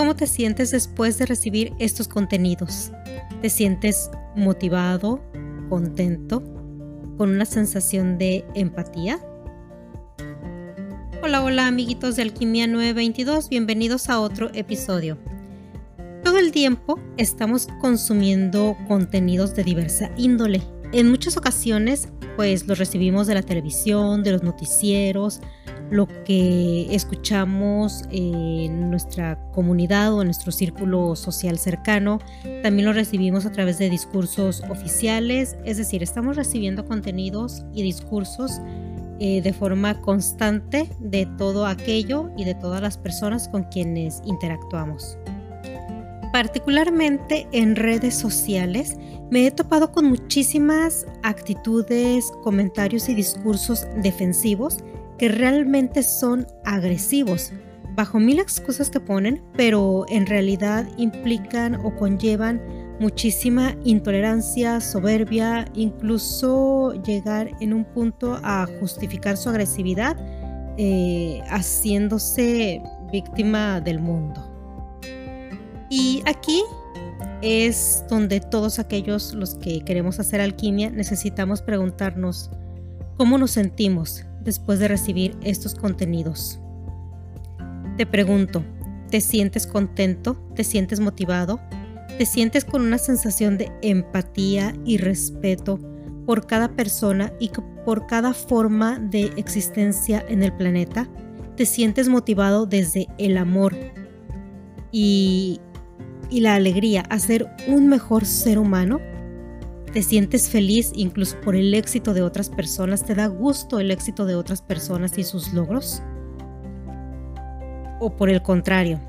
¿Cómo te sientes después de recibir estos contenidos? ¿Te sientes motivado, contento, con una sensación de empatía? Hola, hola amiguitos de Alquimia 922, bienvenidos a otro episodio. Todo el tiempo estamos consumiendo contenidos de diversa índole. En muchas ocasiones, pues los recibimos de la televisión, de los noticieros, lo que escuchamos en nuestra comunidad o en nuestro círculo social cercano. También lo recibimos a través de discursos oficiales, es decir, estamos recibiendo contenidos y discursos eh, de forma constante de todo aquello y de todas las personas con quienes interactuamos. Particularmente en redes sociales, me he topado con muchísimas actitudes, comentarios y discursos defensivos que realmente son agresivos, bajo mil excusas que ponen, pero en realidad implican o conllevan muchísima intolerancia, soberbia, incluso llegar en un punto a justificar su agresividad, eh, haciéndose víctima del mundo. Y aquí es donde todos aquellos los que queremos hacer alquimia necesitamos preguntarnos cómo nos sentimos después de recibir estos contenidos. Te pregunto, ¿te sientes contento? ¿Te sientes motivado? ¿Te sientes con una sensación de empatía y respeto por cada persona y por cada forma de existencia en el planeta? ¿Te sientes motivado desde el amor y, y la alegría a ser un mejor ser humano? Te sientes feliz incluso por el éxito de otras personas, te da gusto el éxito de otras personas y sus logros. O por el contrario,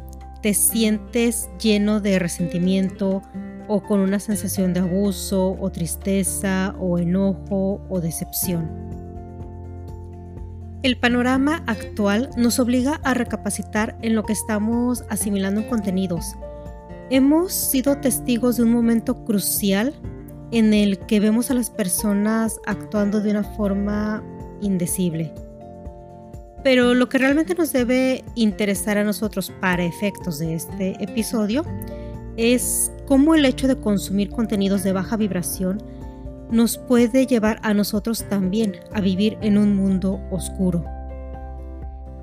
te sientes lleno de resentimiento o con una sensación de abuso o tristeza o enojo o decepción. El panorama actual nos obliga a recapacitar en lo que estamos asimilando en contenidos. Hemos sido testigos de un momento crucial en el que vemos a las personas actuando de una forma indecible. Pero lo que realmente nos debe interesar a nosotros para efectos de este episodio es cómo el hecho de consumir contenidos de baja vibración nos puede llevar a nosotros también a vivir en un mundo oscuro.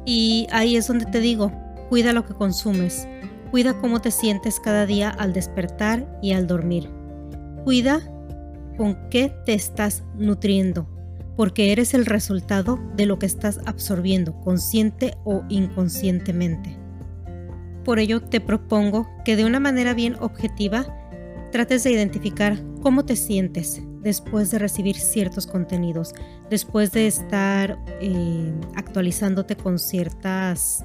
Y ahí es donde te digo, cuida lo que consumes, cuida cómo te sientes cada día al despertar y al dormir. Cuida con qué te estás nutriendo, porque eres el resultado de lo que estás absorbiendo, consciente o inconscientemente. Por ello te propongo que de una manera bien objetiva trates de identificar cómo te sientes después de recibir ciertos contenidos, después de estar eh, actualizándote con ciertas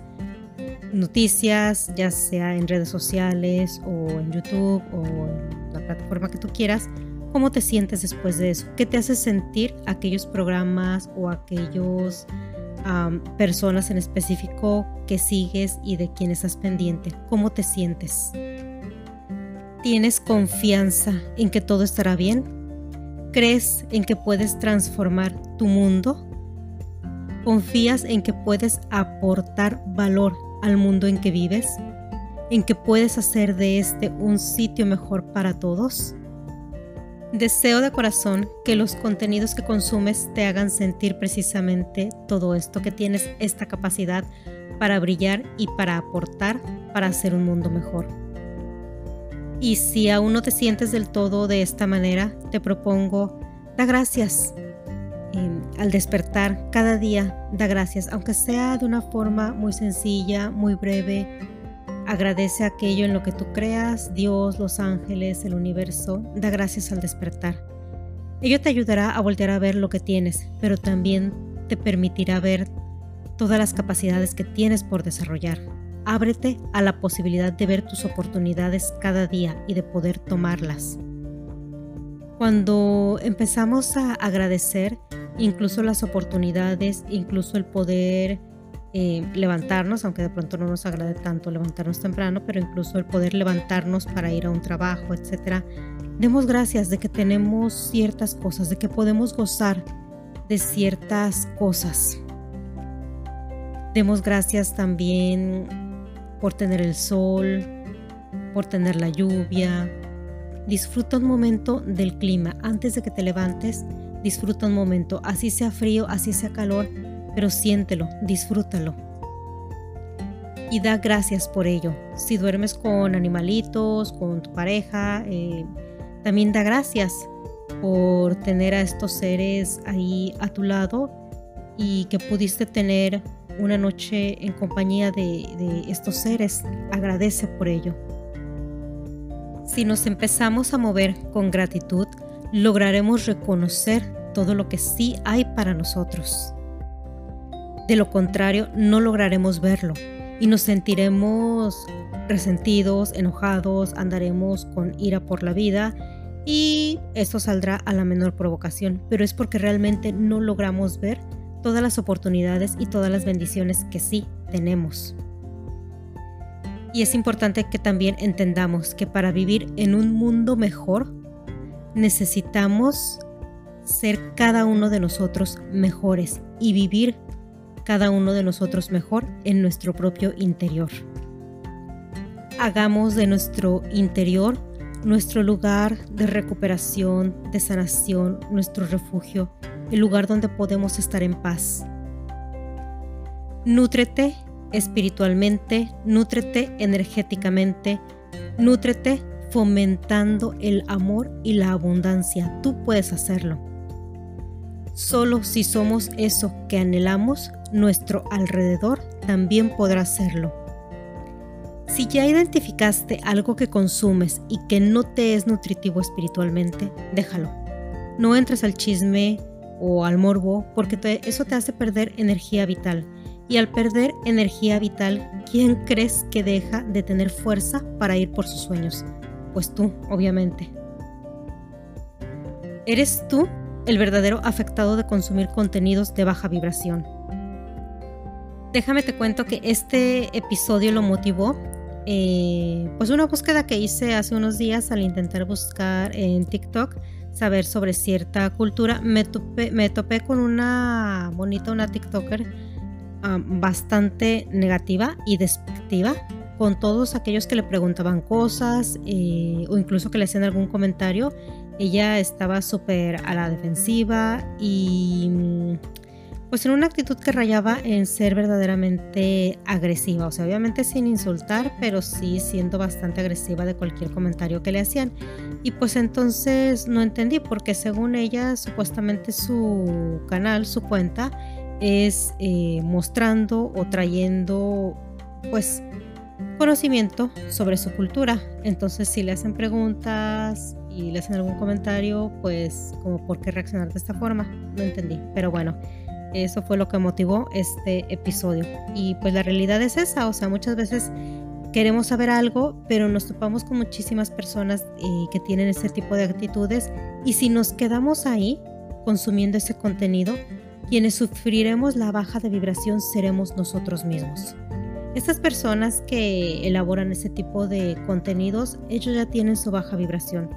noticias, ya sea en redes sociales o en YouTube o en la plataforma que tú quieras, ¿Cómo te sientes después de eso? ¿Qué te hace sentir aquellos programas o aquellos personas en específico que sigues y de quien estás pendiente? ¿Cómo te sientes? ¿Tienes confianza en que todo estará bien? ¿Crees en que puedes transformar tu mundo? ¿Confías en que puedes aportar valor al mundo en que vives? ¿En que puedes hacer de este un sitio mejor para todos? Deseo de corazón que los contenidos que consumes te hagan sentir precisamente todo esto, que tienes esta capacidad para brillar y para aportar para hacer un mundo mejor. Y si aún no te sientes del todo de esta manera, te propongo, da gracias. al despertar cada día, da gracias, aunque sea de una forma muy sencilla, muy breve, Agradece aquello en lo que tú creas, Dios, los ángeles, el universo. Da gracias al despertar. Ello te ayudará a voltear a ver lo que tienes, pero también te permitirá ver todas las capacidades que tienes por desarrollar. Ábrete a la posibilidad de ver tus oportunidades cada día y de poder tomarlas. Cuando empezamos a agradecer incluso las oportunidades, incluso el poder eh, levantarnos, aunque de pronto no nos agrade tanto levantarnos temprano, pero incluso el poder levantarnos para ir a un trabajo, etcétera. Demos gracias de que tenemos ciertas cosas, de que podemos gozar de ciertas cosas. Demos gracias también por tener el sol, por tener la lluvia. Disfruta un momento del clima antes de que te levantes. Disfruta un momento, así sea frío, así sea calor, pero siéntelo, disfrútalo. Y da gracias por ello. Si duermes con animalitos, con tu pareja, eh, también da gracias por tener a estos seres ahí a tu lado y que pudiste tener una noche en compañía de, de estos seres. Agradece por ello. Si nos empezamos a mover con gratitud, lograremos reconocer todo lo que sí hay para nosotros. De lo contrario, no lograremos verlo y nos sentiremos resentidos, enojados, andaremos con ira por la vida y esto saldrá a la menor provocación, pero es porque realmente no logramos ver todas las oportunidades y todas las bendiciones que sí tenemos. Y es importante que también entendamos que para vivir en un mundo mejor necesitamos ser cada uno de nosotros mejores y vivir cada uno de nosotros mejor en nuestro propio interior. Hagamos de nuestro interior nuestro lugar de recuperación, de sanación, nuestro refugio, el lugar donde podemos estar en paz. Nútrete espiritualmente, nútrete energéticamente, nútrete fomentando el amor y la abundancia. Tú puedes hacerlo. Solo si somos eso que anhelamos, nuestro alrededor también podrá hacerlo. Si ya identificaste algo que consumes y que no te es nutritivo espiritualmente, déjalo. No entres al chisme o al morbo porque eso te hace perder energía vital. Y al perder energía vital, ¿quién crees que deja de tener fuerza para ir por sus sueños? Pues tú, obviamente. Eres tú el verdadero afectado de consumir contenidos de baja vibración. Déjame te cuento que este episodio lo motivó eh, pues una búsqueda que hice hace unos días al intentar buscar en TikTok saber sobre cierta cultura, me topé, con una bonita, una TikToker bastante negativa y despectiva con todos aquellos que le preguntaban cosas eh, o incluso que le hacían algún comentario. Ella estaba súper a la defensiva y pues en una actitud que rayaba en ser verdaderamente agresiva, o sea, obviamente sin insultar, pero sí siendo bastante agresiva de cualquier comentario que le hacían. Y pues entonces no entendí, porque según ella, supuestamente su canal, su cuenta, es eh, mostrando o trayendo, pues, conocimiento sobre su cultura. Entonces, si le hacen preguntas y le hacen algún comentario, pues, como por qué reaccionar de esta forma, no entendí. Pero bueno. Eso fue lo que motivó este episodio. Y pues la realidad es esa, o sea, muchas veces queremos saber algo, pero nos topamos con muchísimas personas eh, que tienen ese tipo de actitudes y si nos quedamos ahí consumiendo ese contenido, quienes sufriremos la baja de vibración seremos nosotros mismos. Estas personas que elaboran ese tipo de contenidos, ellos ya tienen su baja vibración,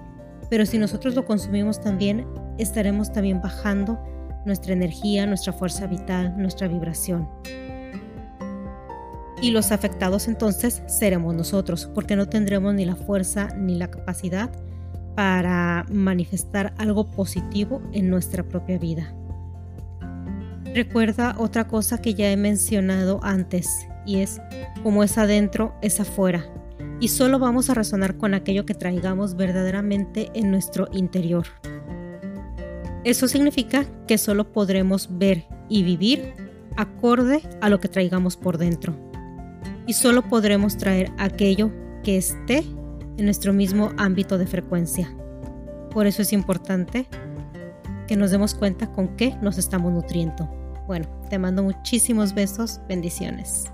pero si nosotros lo consumimos también, estaremos también bajando nuestra energía, nuestra fuerza vital, nuestra vibración. Y los afectados entonces seremos nosotros, porque no tendremos ni la fuerza ni la capacidad para manifestar algo positivo en nuestra propia vida. Recuerda otra cosa que ya he mencionado antes, y es como es adentro, es afuera. Y solo vamos a razonar con aquello que traigamos verdaderamente en nuestro interior. Eso significa que solo podremos ver y vivir acorde a lo que traigamos por dentro. Y solo podremos traer aquello que esté en nuestro mismo ámbito de frecuencia. Por eso es importante que nos demos cuenta con qué nos estamos nutriendo. Bueno, te mando muchísimos besos, bendiciones.